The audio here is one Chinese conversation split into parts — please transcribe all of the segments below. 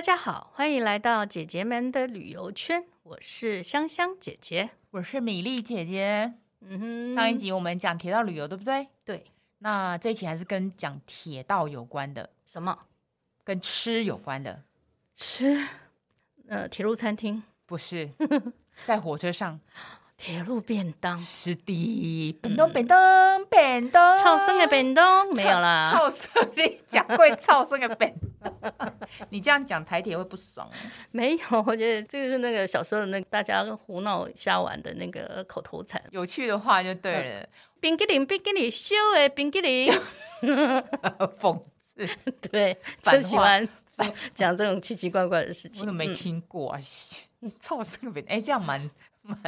大家好，欢迎来到姐姐们的旅游圈。我是香香姐姐，我是米粒姐姐。嗯哼，上一集我们讲铁道旅游，对不对？对。那这一期还是跟讲铁道有关的，什么？跟吃有关的。吃？呃，铁路餐厅？不是，在火车上。铁路便当是的，便当便当便当，超生的便当没有啦，超生你讲贵超生的便当，你这样讲台铁会不爽？没有，我觉得这个是那个小时候的那个大家胡闹瞎玩的那个口头禅，有趣的话就对了。冰激凌，冰激凌，烧的冰激凌，讽刺，对，就喜欢讲这种奇奇怪怪的事情。我怎么没听过啊？你 超生的便当，哎，这样蛮。蛮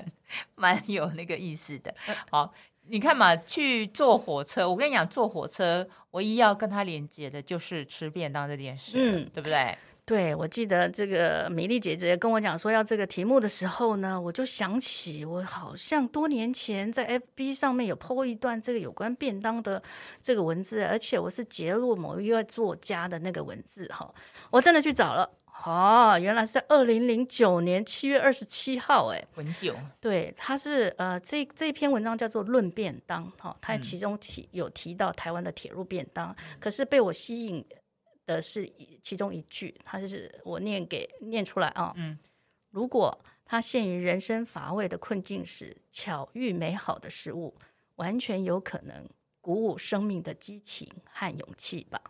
蛮有那个意思的，好，你看嘛，去坐火车，我跟你讲，坐火车唯一要跟他连接的就是吃便当这件事，嗯，对不对？对，我记得这个米粒姐姐跟我讲说要这个题目的时候呢，我就想起我好像多年前在 FB 上面有 po 一段这个有关便当的这个文字，而且我是截录某一位作家的那个文字哈，我真的去找了。哦，原来是二零零九年七月二十七号，哎，很久。对，他是呃，这这篇文章叫做《论便当》哈、哦，他其中提有提到台湾的铁路便当，嗯、可是被我吸引的是其中一句，他就是我念给念出来啊，哦、嗯，如果他陷于人生乏味的困境时，巧遇美好的食物，完全有可能鼓舞生命的激情和勇气吧。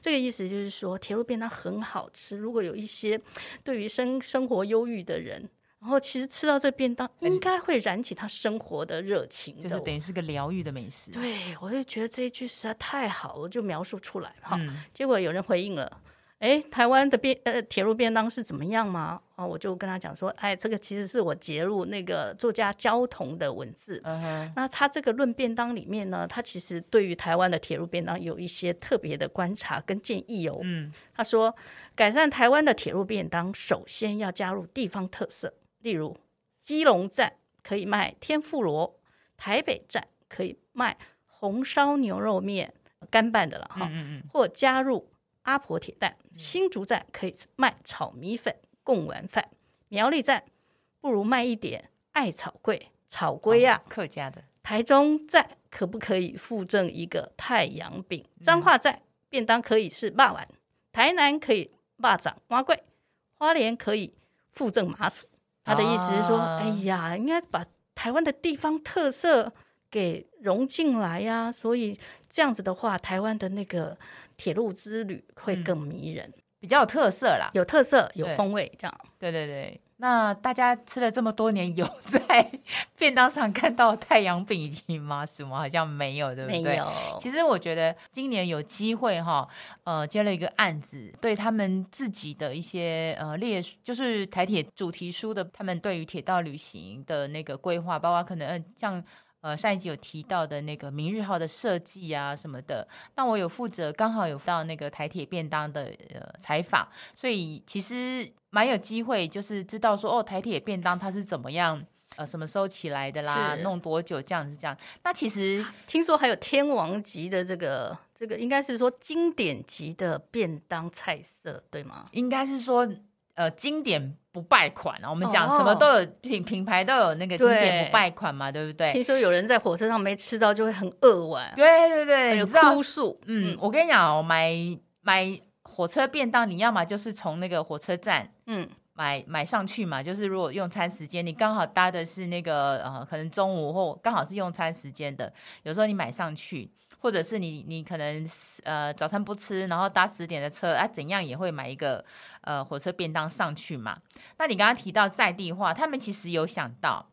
这个意思就是说，铁路便当很好吃。如果有一些对于生生活忧郁的人，然后其实吃到这便当，应该会燃起他生活的热情，就是等于是个疗愈的美食。对，我就觉得这一句实在太好了，我就描述出来哈。嗯、结果有人回应了。哎，台湾的便呃铁路便当是怎么样吗？啊，我就跟他讲说，哎，这个其实是我截录那个作家焦桐的文字。嗯哼。那他这个论便当里面呢，他其实对于台湾的铁路便当有一些特别的观察跟建议哦。嗯。他说，改善台湾的铁路便当，首先要加入地方特色，例如基隆站可以卖天妇罗，台北站可以卖红烧牛肉面，干拌的了哈。嗯嗯。或加入。阿婆铁蛋，新竹站可以卖炒米粉、贡丸饭；苗栗站不如卖一点艾草桂、草龟啊，客家的。台中站可不可以附赠一个太阳饼？彰化站便当可以是霸碗，台南可以霸掌蛙桂，花莲可以附赠麻薯。他的意思是说，啊、哎呀，应该把台湾的地方特色给融进来呀、啊。所以这样子的话，台湾的那个。铁路之旅会更迷人，嗯、比较有特色啦，有特色，有风味，这样。对对对，那大家吃了这么多年，有 在便当上看到太阳饼以及麻糬吗？好像没有，对不对？没有。其实我觉得今年有机会哈，呃，接了一个案子，对他们自己的一些呃列，就是台铁主题书的，他们对于铁道旅行的那个规划，包括可能嗯像。呃，上一集有提到的那个明日号的设计啊什么的，那我有负责，刚好有到那个台铁便当的呃采访，所以其实蛮有机会，就是知道说哦，台铁便当它是怎么样，呃，什么时候起来的啦，弄多久这样子这样。那其实听说还有天王级的这个这个，应该是说经典级的便当菜色，对吗？应该是说。呃，经典不败款啊！我们讲什么都有品、哦、品牌都有那个经典不败款嘛，对，不对？听说有人在火车上没吃到就会很饿完，对对对，有哭诉。嗯，嗯我跟你讲，哦买买火车便当，你要么就是从那个火车站嗯买买上去嘛，就是如果用餐时间你刚好搭的是那个呃，可能中午或刚好是用餐时间的，有时候你买上去。或者是你你可能呃早餐不吃，然后搭十点的车啊，怎样也会买一个呃火车便当上去嘛。那你刚刚提到在地化，他们其实有想到，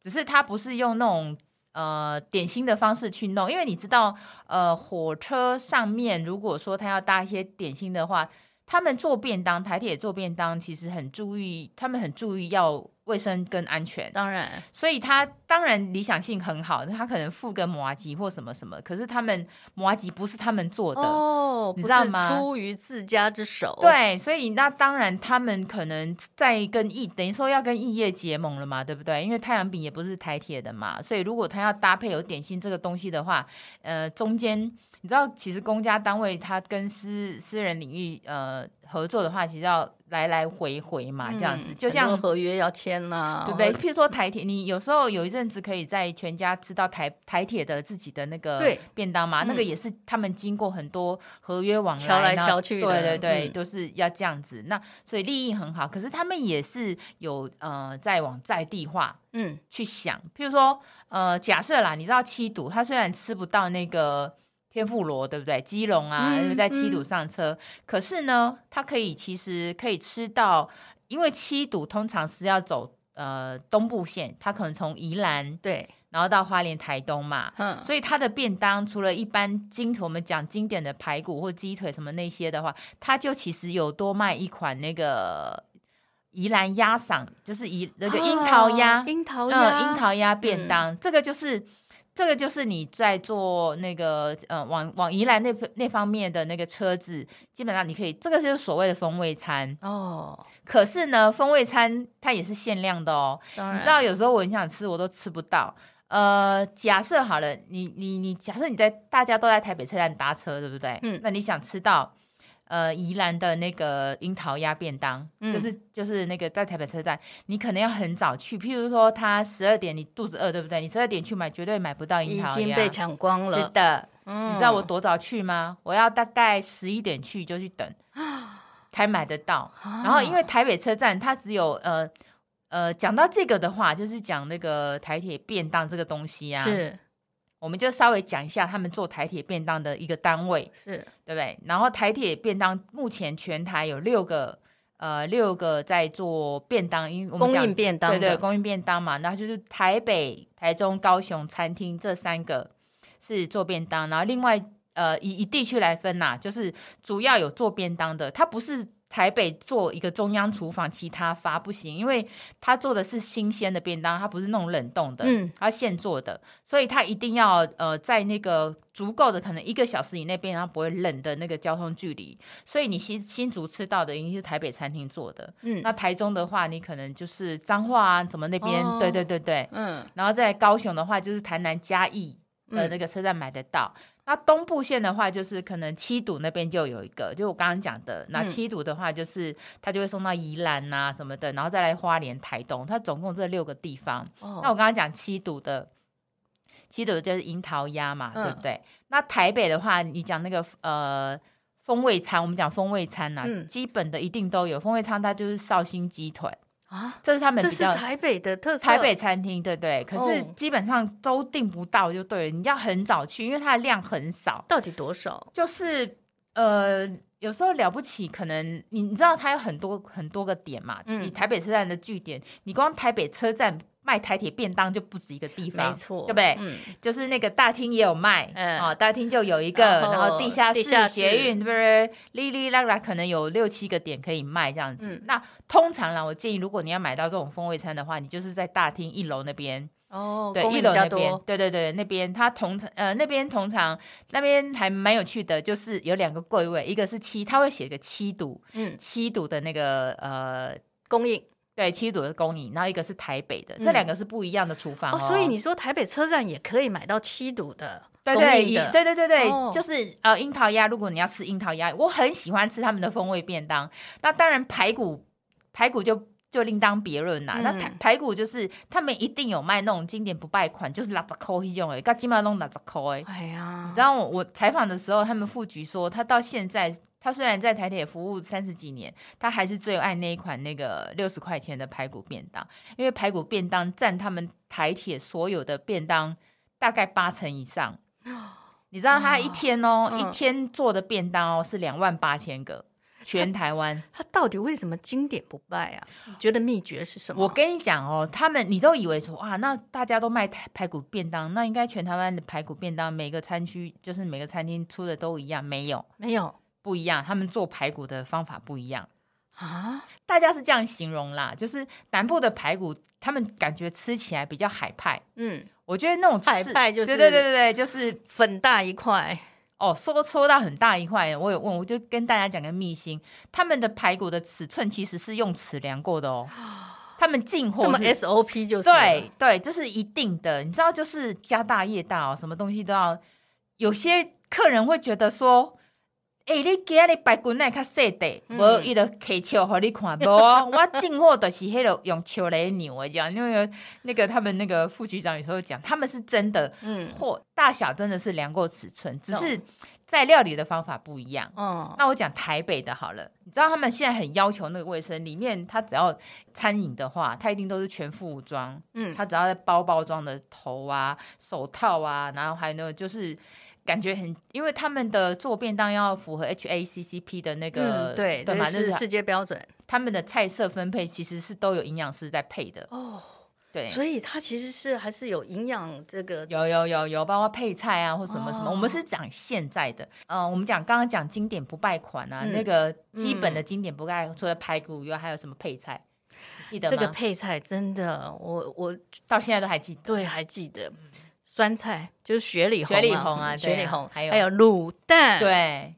只是他不是用那种呃点心的方式去弄，因为你知道呃火车上面如果说他要搭一些点心的话，他们做便当，台铁做便当其实很注意，他们很注意要。卫生跟安全，当然，所以他当然理想性很好，他可能附个麻吉或什么什么，可是他们麻吉不是他们做的哦，你知道吗？出于自家之手，对，所以那当然他们可能在跟异等于说要跟异业结盟了嘛，对不对？因为太阳饼也不是台铁的嘛，所以如果他要搭配有点心这个东西的话，呃，中间你知道，其实公家单位它跟私私人领域呃合作的话，其实要来来回回嘛，这样子，就像合约要签呐，对不对？譬如说台铁，你有时候有一阵子可以在全家吃到台台铁的自己的那个便当嘛，那个也是他们经过很多合约往来，敲来敲去，对对对，都是要这样子。那所以利益很好，可是他们也是有呃在往在地化，嗯，去想。譬如说呃，假设啦，你知道七堵，他虽然吃不到那个。天妇罗对不对？基隆啊，嗯、在七堵上车，嗯、可是呢，它可以其实可以吃到，因为七堵通常是要走呃东部线，它可能从宜兰对，然后到花莲、台东嘛，嗯，所以它的便当除了一般经我们讲经典的排骨或鸡腿什么那些的话，它就其实有多卖一款那个宜兰鸭嗓，就是宜那个樱桃鸭，樱桃鸭，樱桃鸭便当，嗯、这个就是。这个就是你在做那个呃，往往宜兰那那方面的那个车子，基本上你可以，这个就是所谓的风味餐哦。可是呢，风味餐它也是限量的哦。你知道有时候我很想吃，我都吃不到。呃，假设好了，你你你，假设你在大家都在台北车站搭车，对不对？嗯。那你想吃到。呃，宜兰的那个樱桃鸭便当，嗯、就是就是那个在台北车站，你可能要很早去。譬如说，他十二点，你肚子饿，对不对？你十二点去买，绝对买不到樱桃鸭，已经被抢光了。是的，嗯、你知道我多早去吗？我要大概十一点去就去等，才买得到。啊、然后，因为台北车站它只有呃呃，讲到这个的话，就是讲那个台铁便当这个东西啊。是。我们就稍微讲一下他们做台铁便当的一个单位，是对不对？然后台铁便当目前全台有六个，呃，六个在做便当，因为我们供应便当，对对，供应便当嘛。然后就是台北、台中、高雄餐厅这三个是做便当，然后另外呃以以地区来分呐、啊，就是主要有做便当的，它不是。台北做一个中央厨房，其他发不行，因为他做的是新鲜的便当，他不是那种冷冻的，嗯，他现做的，所以他一定要呃在那个足够的可能一个小时以内，便当不会冷的那个交通距离，所以你新新竹吃到的一定是台北餐厅做的，嗯，那台中的话，你可能就是彰化啊，怎么那边，哦、对对对对，嗯，然后在高雄的话，就是台南嘉义的那个车站买得到。嗯那东部线的话，就是可能七堵那边就有一个，就我刚刚讲的。那七堵的话，就是它就会送到宜兰呐、啊、什么的，然后再来花莲、台东，它总共这六个地方。哦、那我刚刚讲七堵的，七堵就是樱桃鸭嘛，嗯、对不对？那台北的话，你讲那个呃风味餐，我们讲风味餐呐、啊，嗯、基本的一定都有风味餐，它就是绍兴鸡腿。啊，这是他们比较台北的特色，台北餐厅，对对。可是基本上都订不到，就对了。你要很早去，因为它的量很少。到底多少？就是呃，有时候了不起，可能你你知道它有很多很多个点嘛。嗯。你台北车站的据点，你光台北车站。卖台铁便当就不止一个地方，没错，对不对？嗯，就是那个大厅也有卖，嗯，哦，大厅就有一个，然后地下室捷运，对不对？哩哩啦啦，可能有六七个点可以卖这样子。那通常呢，我建议如果你要买到这种风味餐的话，你就是在大厅一楼那边哦，对，一楼那边，对对对，那边它通常呃那边通常那边还蛮有趣的，就是有两个柜位，一个是七，他会写个七堵，嗯，七堵的那个呃供应。对，七堵的供应，然后一个是台北的，这两个是不一样的厨房哦。所以你说台北车站也可以买到七堵的，对对对对对对，就是呃樱桃鸭，如果你要吃樱桃鸭，我很喜欢吃他们的风味便当。那当然排骨排骨就就另当别论啦。那排排骨就是他们一定有卖那种经典不败款，就是六十块那种诶，噶基本上弄六十块诶。哎呀，然后我采访的时候，他们副局说他到现在。他虽然在台铁服务三十几年，他还是最爱那一款那个六十块钱的排骨便当，因为排骨便当占他们台铁所有的便当大概八成以上。你知道他一天哦，嗯、一天做的便当哦是两万八千个，全台湾。他到底为什么经典不败啊？你觉得秘诀是什么？我跟你讲哦，他们你都以为说哇，那大家都卖排骨便当，那应该全台湾的排骨便当每个餐区就是每个餐厅出的都一样？没有，没有。不一样，他们做排骨的方法不一样啊！大家是这样形容啦，就是南部的排骨，他们感觉吃起来比较海派。嗯，我觉得那种海派就是对对对对对，就是粉大一块哦，说说到很大一块。我有问，我就跟大家讲个秘辛，他们的排骨的尺寸其实是用尺量过的哦。他们进货这么 SOP 就是对对，这是一定的。你知道，就是家大业大哦，什么东西都要。有些客人会觉得说。哎、欸，你家的排骨奶较细的，无伊就开笑互你看，无我进货的是迄个用球来牛诶，这样，因为那个他们那个副局长有时候讲，他们是真的，嗯，货大小真的是量过尺寸，只是在料理的方法不一样。嗯，那我讲台北的好了，你知道他们现在很要求那个卫生，里面他只要餐饮的话，他一定都是全副武装，嗯，他只要在包包装的头啊、手套啊，然后还有那个就是。感觉很，因为他们的做便当要符合 HACCP 的那个，嗯、对，对嘛，那是世界标准。他们的菜色分配其实是都有营养师在配的哦，对，所以它其实是还是有营养这个，有有有有，包括配菜啊或什么什么。哦、我们是讲现在的，嗯、呃，我们讲刚刚讲经典不败款啊，嗯、那个基本的经典不败，除了排骨以外，还有什么配菜？记得吗？这个配菜真的，我我到现在都还记得，对，还记得。酸菜就是雪里红，雪里红啊，雪里红，还有还有卤蛋，对，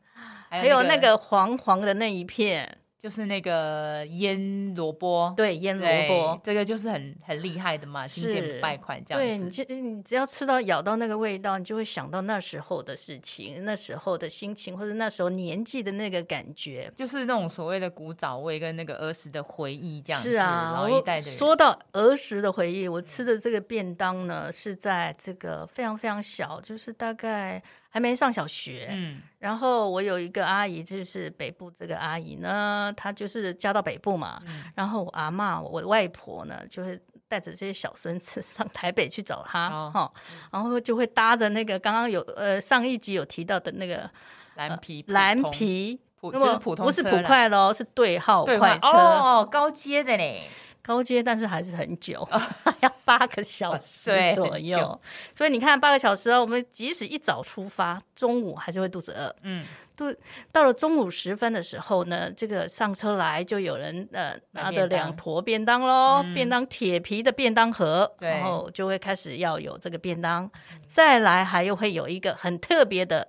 还有那个黄黄的那一片。就是那个腌萝卜，对，腌萝卜，这个就是很很厉害的嘛，经典不败款这样子。对，你就你只要吃到咬到那个味道，你就会想到那时候的事情，那时候的心情，或者那时候年纪的那个感觉，就是那种所谓的古早味跟那个儿时的回忆这样子。是啊，老一代的人。说到儿时的回忆，我吃的这个便当呢，是在这个非常非常小，就是大概。还没上小学，嗯，然后我有一个阿姨，就是北部这个阿姨呢，她就是嫁到北部嘛，嗯、然后我阿嬷，我外婆呢，就会带着这些小孙子 上台北去找她，哈、哦，然后就会搭着那个刚刚有呃上一集有提到的那个蓝皮蓝皮，普就是普通不是普快喽，是对号快车哦，高阶的嘞。高阶，但是还是很久，要八个小时左右。所以你看，八个小时，我们即使一早出发，中午还是会肚子饿。嗯，肚到了中午时分的时候呢，这个上车来就有人呃拿着两坨便当喽，便当铁皮的便当盒，然后就会开始要有这个便当。再来还又会有一个很特别的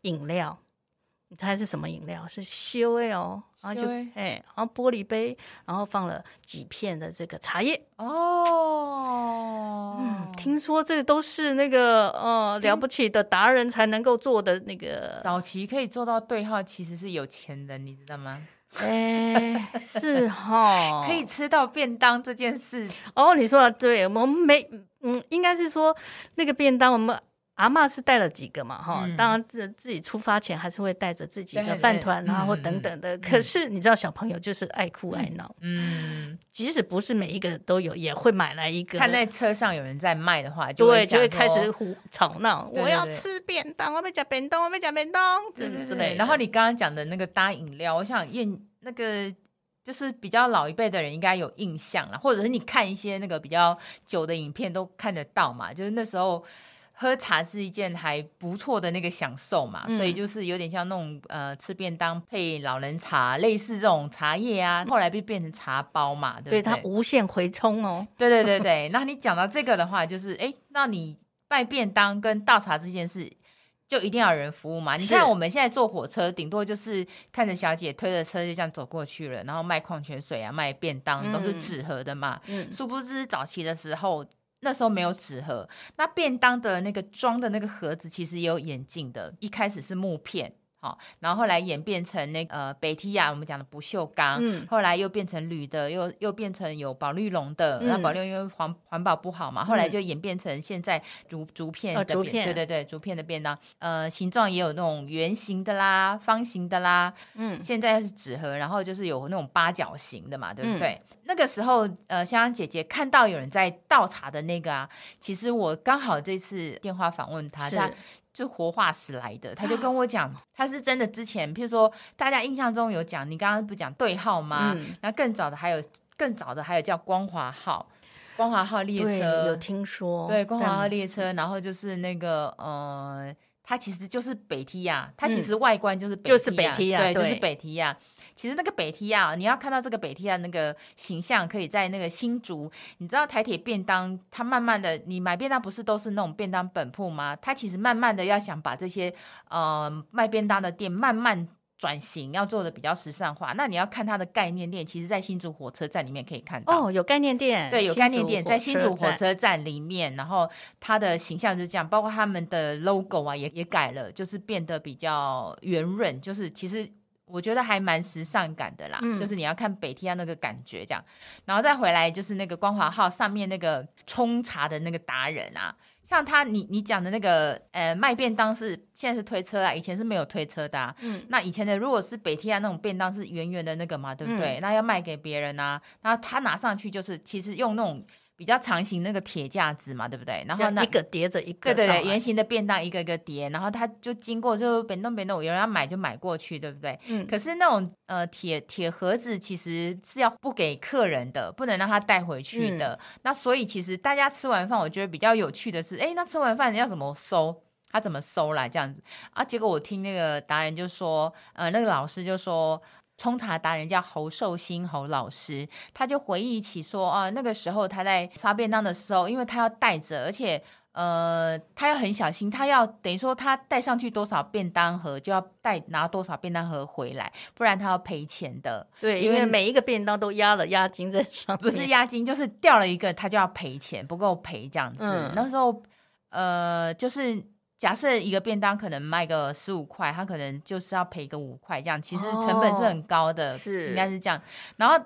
饮料，你猜是什么饮料？是修哎哦。然后就哎，然后玻璃杯，然后放了几片的这个茶叶哦。嗯，听说这都是那个呃了不起的达人才能够做的那个。早期可以做到对号，其实是有钱人，你知道吗？哎，是哈，可以吃到便当这件事哦。你说的对，我们没嗯，应该是说那个便当我们。阿嬷是带了几个嘛，哈、嗯，当然自自己出发前还是会带着自己的饭团啊，或等等的。嗯、可是你知道小朋友就是爱哭爱闹，嗯，即使不是每一个都有，也会买来一个。看在车上有人在卖的话，就会对，就会开始胡吵闹。我要吃便当，我要讲便当，我要讲便当，之之类。然后你刚刚讲的那个搭饮料，我想验那个就是比较老一辈的人应该有印象了，或者是你看一些那个比较久的影片都看得到嘛，就是那时候。喝茶是一件还不错的那个享受嘛，嗯、所以就是有点像那种呃吃便当配老人茶，类似这种茶叶啊，后来就变成茶包嘛，对不对？对，它无限回冲哦。对对对对，那你讲到这个的话，就是哎，那你卖便当跟倒茶这件事，就一定要有人服务嘛？你看我们现在坐火车，顶多就是看着小姐推着车就这样走过去了，然后卖矿泉水啊，卖便当都是纸盒的嘛。嗯，殊不知早期的时候。那时候没有纸盒，那便当的那个装的那个盒子其实也有演进的，一开始是木片。好，然后后来演变成那个呃北提亚，我们讲的不锈钢，嗯，后来又变成铝的，又又变成有保绿龙的，那、嗯、保丽龙因为环环保不好嘛，后来就演变成现在竹竹片的，竹片，对对对，竹片的便当，呃，形状也有那种圆形的啦，方形的啦，嗯，现在是纸盒，然后就是有那种八角形的嘛，对不对？嗯、那个时候，呃，香香姐姐看到有人在倒茶的那个啊，其实我刚好这次电话访问他，他。是活化石来的，他就跟我讲，他是真的。之前，譬如说，大家印象中有讲，你刚刚不讲对号吗？嗯、那更早的还有，更早的还有叫光华号，光华号列车有听说，对，光华号列车，然后就是那个呃，它其实就是北提亚，它其实外观就是北就是北提亚，对，就是北提亚。其实那个北梯啊，你要看到这个北梯啊那个形象，可以在那个新竹。你知道台铁便当，它慢慢的，你买便当不是都是那种便当本铺吗？它其实慢慢的要想把这些呃卖便当的店慢慢转型，要做的比较时尚化。那你要看它的概念店，其实，在新竹火车站里面可以看到。哦，有概念店，对，有概念店在新竹火车站里面，然后它的形象就是这样，包括他们的 logo 啊，也也改了，就是变得比较圆润，就是其实。我觉得还蛮时尚感的啦，嗯、就是你要看北梯那个感觉这样，然后再回来就是那个光华号上面那个冲茶的那个达人啊，像他你你讲的那个呃卖便当是现在是推车啊，以前是没有推车的、啊，嗯，那以前的如果是北梯那种便当是圆圆的那个嘛，对不对？嗯、那要卖给别人啊，然后他拿上去就是其实用那种。比较长形那个铁架子嘛，对不对？然后那一个叠着一个，对对对，圆形的便当一个一个叠，然后他就经过就别弄别弄，有人要买就买过去，对不对？嗯。可是那种呃铁铁盒子其实是要不给客人的，不能让他带回去的。嗯、那所以其实大家吃完饭，我觉得比较有趣的是，哎，那吃完饭要怎么收？他怎么收来这样子啊？结果我听那个达人就说，呃，那个老师就说。冲茶达人叫侯寿星侯老师，他就回忆起说啊，那个时候他在发便当的时候，因为他要带着，而且呃，他要很小心，他要等于说他带上去多少便当盒，就要带拿多少便当盒回来，不然他要赔钱的。对，因为每一个便当都压了押金在上面，不是押金，就是掉了一个，他就要赔钱，不够赔这样子。嗯、那时候呃，就是。假设一个便当可能卖个十五块，他可能就是要赔个五块，这样其实成本是很高的，哦、是应该是这样。然后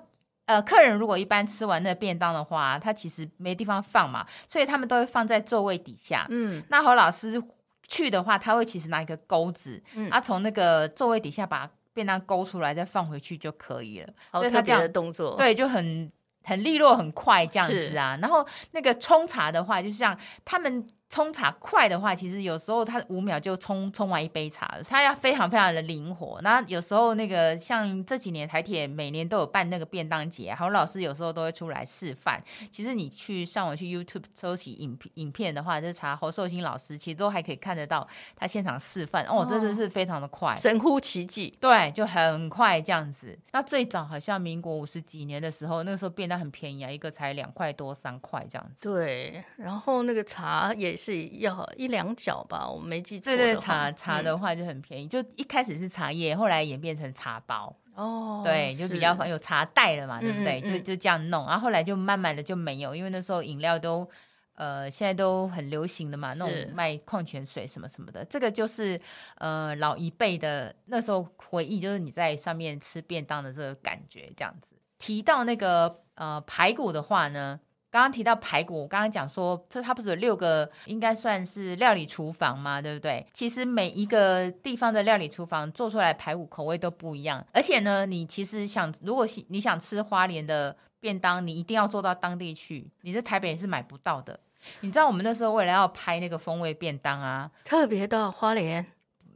呃，客人如果一般吃完那便当的话，他其实没地方放嘛，所以他们都会放在座位底下。嗯，那侯老师去的话，他会其实拿一个钩子，嗯，他从那个座位底下把便当勾出来，再放回去就可以了。好特别的动作，对，就很很利落，很快这样子啊。然后那个冲茶的话，就像他们。冲茶快的话，其实有时候他五秒就冲冲完一杯茶，他要非常非常的灵活。那有时候那个像这几年台铁每年都有办那个便当节，侯老师有时候都会出来示范。其实你去上网去 YouTube 搜起影影片的话，就查侯寿星老师，其实都还可以看得到他现场示范。哦，真的是非常的快，神乎其技。对，就很快这样子。那最早好像民国五十几年的时候，那个时候便当很便宜啊，一个才两块多三块这样子。对，然后那个茶也是。是要一两角吧，我没记错。对对，茶茶的话就很便宜，嗯、就一开始是茶叶，后来演变成茶包。哦，对，就比较有茶袋了嘛，是对不对？嗯嗯嗯就就这样弄，然后后来就慢慢的就没有，因为那时候饮料都呃现在都很流行的嘛，那种卖矿泉水什么什么的。是这个就是呃老一辈的那时候回忆，就是你在上面吃便当的这个感觉，这样子。提到那个呃排骨的话呢？刚刚提到排骨，我刚刚讲说，它不是有六个，应该算是料理厨房嘛，对不对？其实每一个地方的料理厨房做出来排骨口味都不一样，而且呢，你其实想，如果你想吃花莲的便当，你一定要做到当地去，你在台北是买不到的。你知道我们那时候为了要拍那个风味便当啊，特别到花莲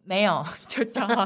没有，就讲好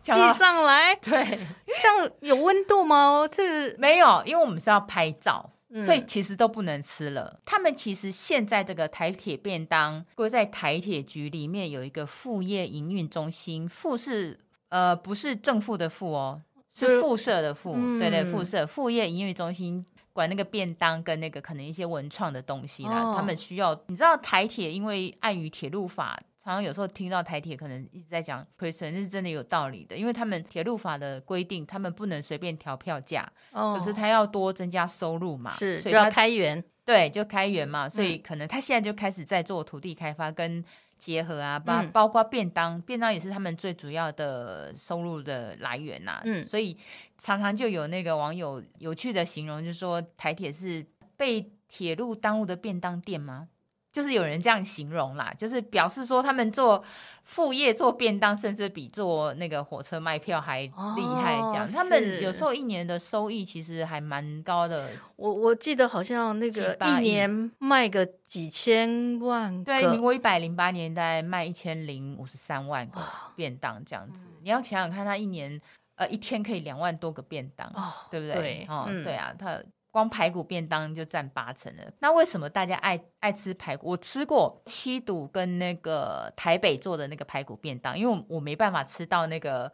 寄上来，对，这样有温度吗？这个、没有，因为我们是要拍照。所以其实都不能吃了。嗯、他们其实现在这个台铁便当归在台铁局里面有一个副业营运中心，副是呃不是正副的副哦，是副社的副，嗯、对对，副社副业营运中心管那个便当跟那个可能一些文创的东西啦。哦、他们需要你知道台铁因为碍于铁路法。常常有时候听到台铁可能一直在讲亏损，那是真的有道理的，因为他们铁路法的规定，他们不能随便调票价，哦、可是他要多增加收入嘛，是，所以就要开源，对，就开源嘛，所以可能他现在就开始在做土地开发跟结合啊，包包括便当，嗯、便当也是他们最主要的收入的来源呐、啊，嗯，所以常常就有那个网友有趣的形容，就是说台铁是被铁路耽误的便当店吗？就是有人这样形容啦，就是表示说他们做副业做便当，甚至比做那个火车卖票还厉害。这样，哦、他们有时候一年的收益其实还蛮高的。我我记得好像那个一年卖个几千万。对，民国一百零八年代卖一千零五十三万个便当这样子。哦、你要想想看，他一年呃一天可以两万多个便当，哦、对不对？对，哦，嗯、对啊，他。光排骨便当就占八成了。那为什么大家爱爱吃排骨？我吃过七堵跟那个台北做的那个排骨便当，因为我我没办法吃到那个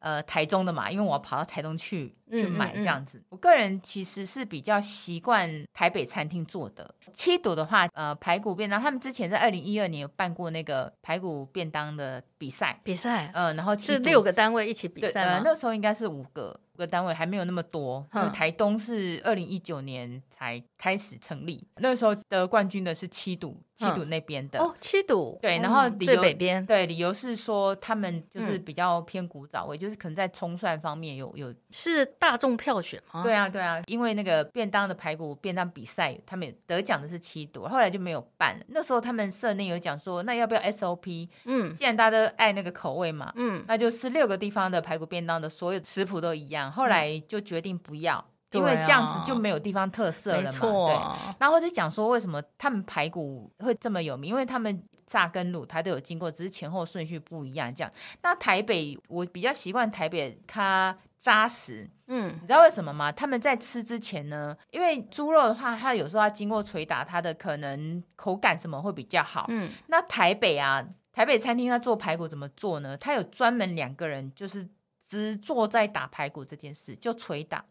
呃台中的嘛，因为我要跑到台中去去买这样子。嗯嗯嗯、我个人其实是比较习惯台北餐厅做的七堵的话，呃，排骨便当，他们之前在二零一二年有办过那个排骨便当的比赛，比赛，嗯、呃，然后是六个单位一起比赛吗？呃，那时候应该是五个。个单位还没有那么多，因为台东是二零一九年才开始成立，那时候得冠军的是七堵。七堵那边的哦，七堵对，然后最北边对，理由是说他们就是比较偏古早味，就是可能在葱蒜方面有有是大众票选吗？对啊对啊，因为那个便当的排骨便当比赛，他们得奖的是七朵，后来就没有办了。那时候他们社内有讲说，那要不要 SOP？嗯，既然大家都爱那个口味嘛，嗯，那就是六个地方的排骨便当的所有食谱都一样，后来就决定不要。因为这样子就没有地方特色了嘛，对，啊、对。然后就讲说为什么他们排骨会这么有名，因为他们炸跟卤它都有经过，只是前后顺序不一样。这样，那台北我比较习惯台北它扎实，嗯，你知道为什么吗？他们在吃之前呢，因为猪肉的话，它有时候要经过捶打，它的可能口感什么会比较好。嗯，那台北啊，台北餐厅它做排骨怎么做呢？它有专门两个人，就是只做在打排骨这件事，就捶打。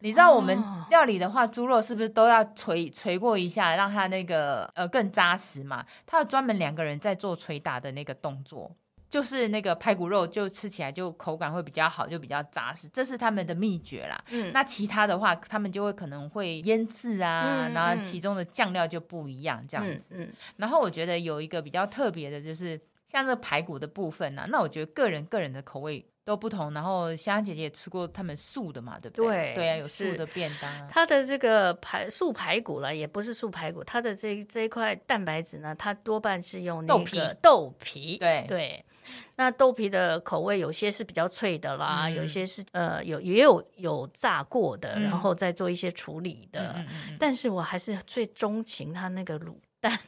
你知道我们料理的话，猪肉是不是都要捶捶过一下，让它那个呃更扎实嘛？他有专门两个人在做捶打的那个动作，就是那个排骨肉就吃起来就口感会比较好，就比较扎实，这是他们的秘诀啦。嗯，那其他的话，他们就会可能会腌制啊，嗯、然后其中的酱料就不一样这样子。嗯，嗯然后我觉得有一个比较特别的，就是像这个排骨的部分呢、啊，那我觉得个人个人的口味。都不同，然后香香姐姐也吃过他们素的嘛，对不对？对，对啊，有素的便当啊。它的这个排素排骨了，也不是素排骨，它的这这一块蛋白质呢，它多半是用那个豆皮。豆皮，对对。那豆皮的口味有些是比较脆的啦，嗯、有些是呃有也有有炸过的，嗯、然后再做一些处理的。但是我还是最钟情它那个卤蛋。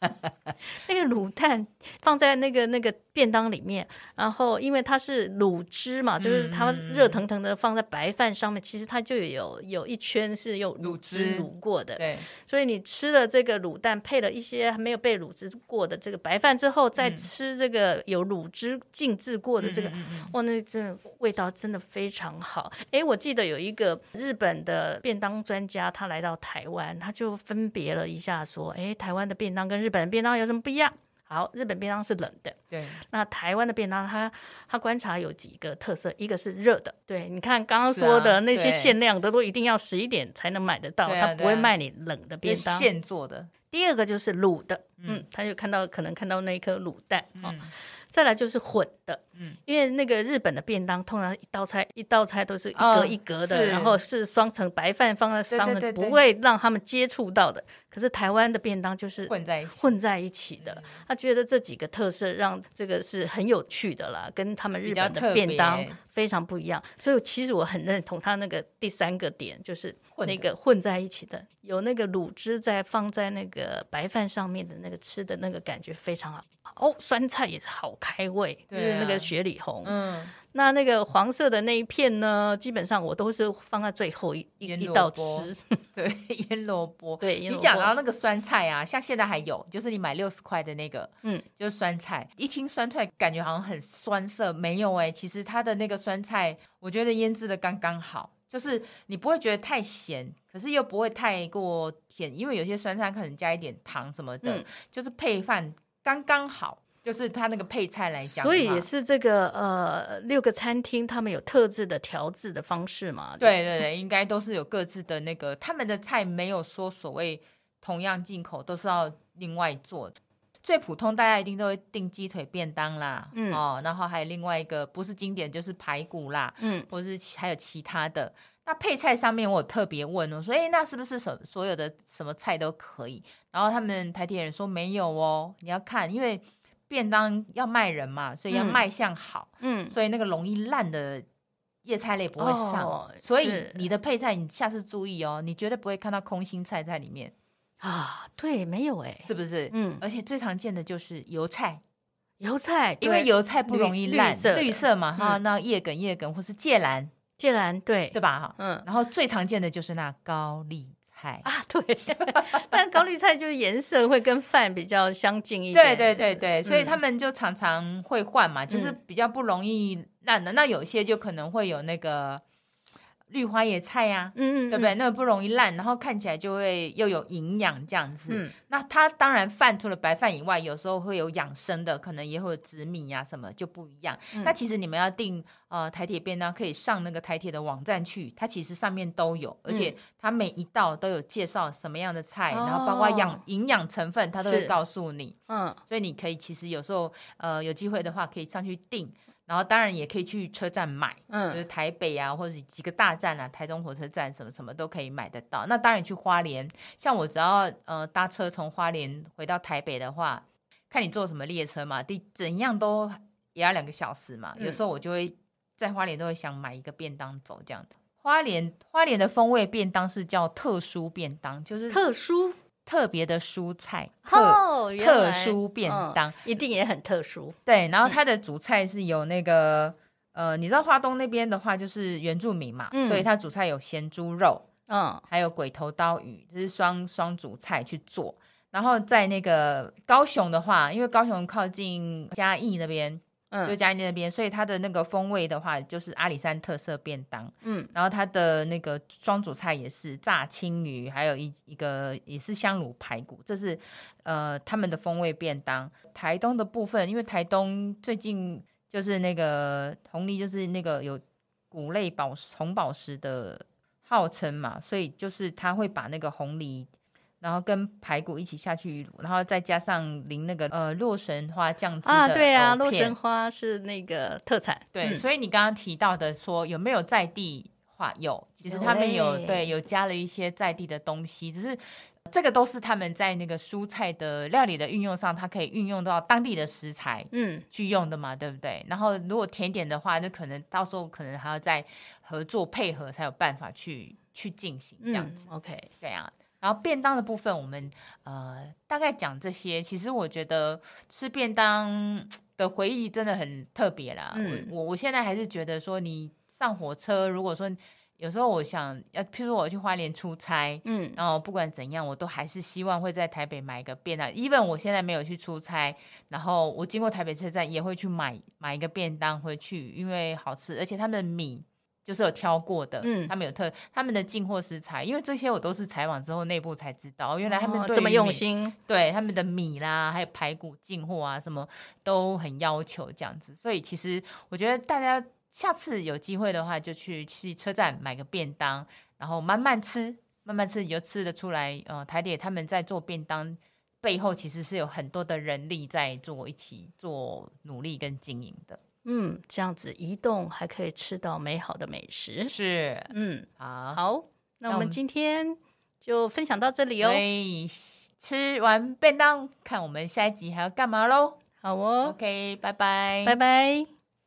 那个卤蛋放在那个那个便当里面，然后因为它是卤汁嘛，就是它热腾腾的放在白饭上面，其实它就有有一圈是用卤汁卤过的。对，所以你吃了这个卤蛋，配了一些还没有被卤汁过的这个白饭之后，再吃这个有卤汁浸渍过的这个，哇，那真的味道真的非常好。哎，我记得有一个日本的便当专家，他来到台湾，他就分别了一下说，哎，台湾的便当跟日日本的便当有什么不一样？好，日本便当是冷的，对。那台湾的便当，它它观察有几个特色，一个是热的，对。你看刚刚说的那些限量的，都一定要十一点才能买得到，它不会卖你冷的便当，现做的。第二个就是卤的，嗯，他就看到可能看到那一颗卤蛋啊。再来就是混的，嗯，因为那个日本的便当通常一道菜一道菜都是一格一格的，然后是双层白饭放在上面，不会让他们接触到的。可是台湾的便当就是混在混在一起的，他觉得这几个特色让这个是很有趣的啦，跟他们日本的便当非常不一样。所以其实我很认同他那个第三个点，就是那个混在一起的，有那个卤汁在放在那个白饭上面的那个吃的那个感觉非常好。哦，酸菜也是好开胃，就是那个雪里红。嗯，那那个黄色的那一片呢，基本上我都是放在最后一一道吃。对，腌萝卜。对，你讲到那个酸菜啊，像现在还有，就是你买六十块的那个，嗯，就是酸菜。一听酸菜，感觉好像很酸涩，没有哎，其实它的那个酸菜，我觉得腌制的刚刚好，就是你不会觉得太咸，可是又不会太过甜，因为有些酸菜可能加一点糖什么的，就是配饭。刚刚好，就是它那个配菜来讲，所以也是这个呃六个餐厅他们有特制的调制的方式嘛？对对对，应该都是有各自的那个，他们的菜没有说所谓同样进口，都是要另外做的。最普通大家一定都会订鸡腿便当啦，嗯哦，然后还有另外一个不是经典就是排骨啦，嗯，或是还有其他的。那配菜上面我有特别问我说，哎，那是不是所所有的什么菜都可以？然后他们台铁人说没有哦，你要看，因为便当要卖人嘛，所以要卖相好，嗯，所以那个容易烂的叶菜类不会上，哦、所以你的配菜你下次注意哦，你绝对不会看到空心菜在里面啊，对，没有哎，是不是？嗯，而且最常见的就是油菜，油菜，因为油菜不容易烂，绿色，嘛，哈、嗯，那叶梗叶梗或是芥蓝。芥蓝对。对吧？哈，嗯，然后最常见的就是那高丽菜。啊，对，但高丽菜就是颜色会跟饭比较相近一点，对对对对，所以他们就常常会换嘛，就是比较不容易烂的。那有些就可能会有那个绿花野菜呀、啊，嗯，嗯嗯，对不对？那个不容易烂，然后看起来就会又有营养这样子。嗯，那它当然饭除了白饭以外，有时候会有养生的，可能也会有紫米呀、啊、什么就不一样。嗯、那其实你们要订呃台铁便当，可以上那个台铁的网站去，它其实上面都有，而且它每一道都有介绍什么样的菜，嗯、然后包括养营养成分，它都会告诉你。嗯，所以你可以其实有时候呃有机会的话，可以上去订。然后当然也可以去车站买，嗯，就是台北啊，或者几个大站啊，台中火车站什么什么都可以买得到。那当然去花莲，像我只要呃搭车从花莲回到台北的话，看你坐什么列车嘛，第怎样都也要两个小时嘛。嗯、有时候我就会在花莲都会想买一个便当走这样的。花莲花莲的风味便当是叫特殊便当，就是特殊。特别的蔬菜，特、哦、特殊便当、嗯、一定也很特殊。对，然后它的主菜是有那个，嗯、呃，你知道花东那边的话就是原住民嘛，嗯、所以它主菜有咸猪肉，嗯，还有鬼头刀鱼，这、就是双双主菜去做。然后在那个高雄的话，因为高雄靠近嘉义那边。嗯，就嘉义那边，所以它的那个风味的话，就是阿里山特色便当。嗯，然后它的那个双主菜也是炸青鱼，还有一一个也是香炉排骨，这是呃他们的风味便当。台东的部分，因为台东最近就是那个红藜，就是那个有谷类宝石红宝石的号称嘛，所以就是他会把那个红藜。然后跟排骨一起下去卤，然后再加上淋那个呃洛神花酱汁啊，对啊，洛神花是那个特产。对，嗯、所以你刚刚提到的说有没有在地化？有，其实他们有，有对有加了一些在地的东西，只是这个都是他们在那个蔬菜的料理的运用上，它可以运用到当地的食材，嗯，去用的嘛，嗯、对不对？然后如果甜点的话，就可能到时候可能还要再合作配合，才有办法去去进行这样子。嗯、OK，对啊。然后便当的部分，我们呃大概讲这些。其实我觉得吃便当的回忆真的很特别啦。嗯、我我现在还是觉得说，你上火车，如果说有时候我想要，譬如我去花莲出差，嗯，然后不管怎样，我都还是希望会在台北买一个便当。even 我现在没有去出差，然后我经过台北车站也会去买买一个便当回去，因为好吃，而且他们的米。就是有挑过的，嗯，他们有特他们的进货食材，因为这些我都是采访之后内部才知道，原来他们对、哦、这么用心，对他们的米啦，还有排骨进货啊，什么都很要求这样子，所以其实我觉得大家下次有机会的话，就去去车站买个便当，然后慢慢吃，慢慢吃你就吃得出来，呃，台铁他们在做便当背后其实是有很多的人力在做，一起做努力跟经营的。嗯，这样子移动还可以吃到美好的美食，是，嗯，好，好，那我们今天就分享到这里哦。吃完便当，看我们下一集还要干嘛喽？好哦，OK，拜拜，拜拜。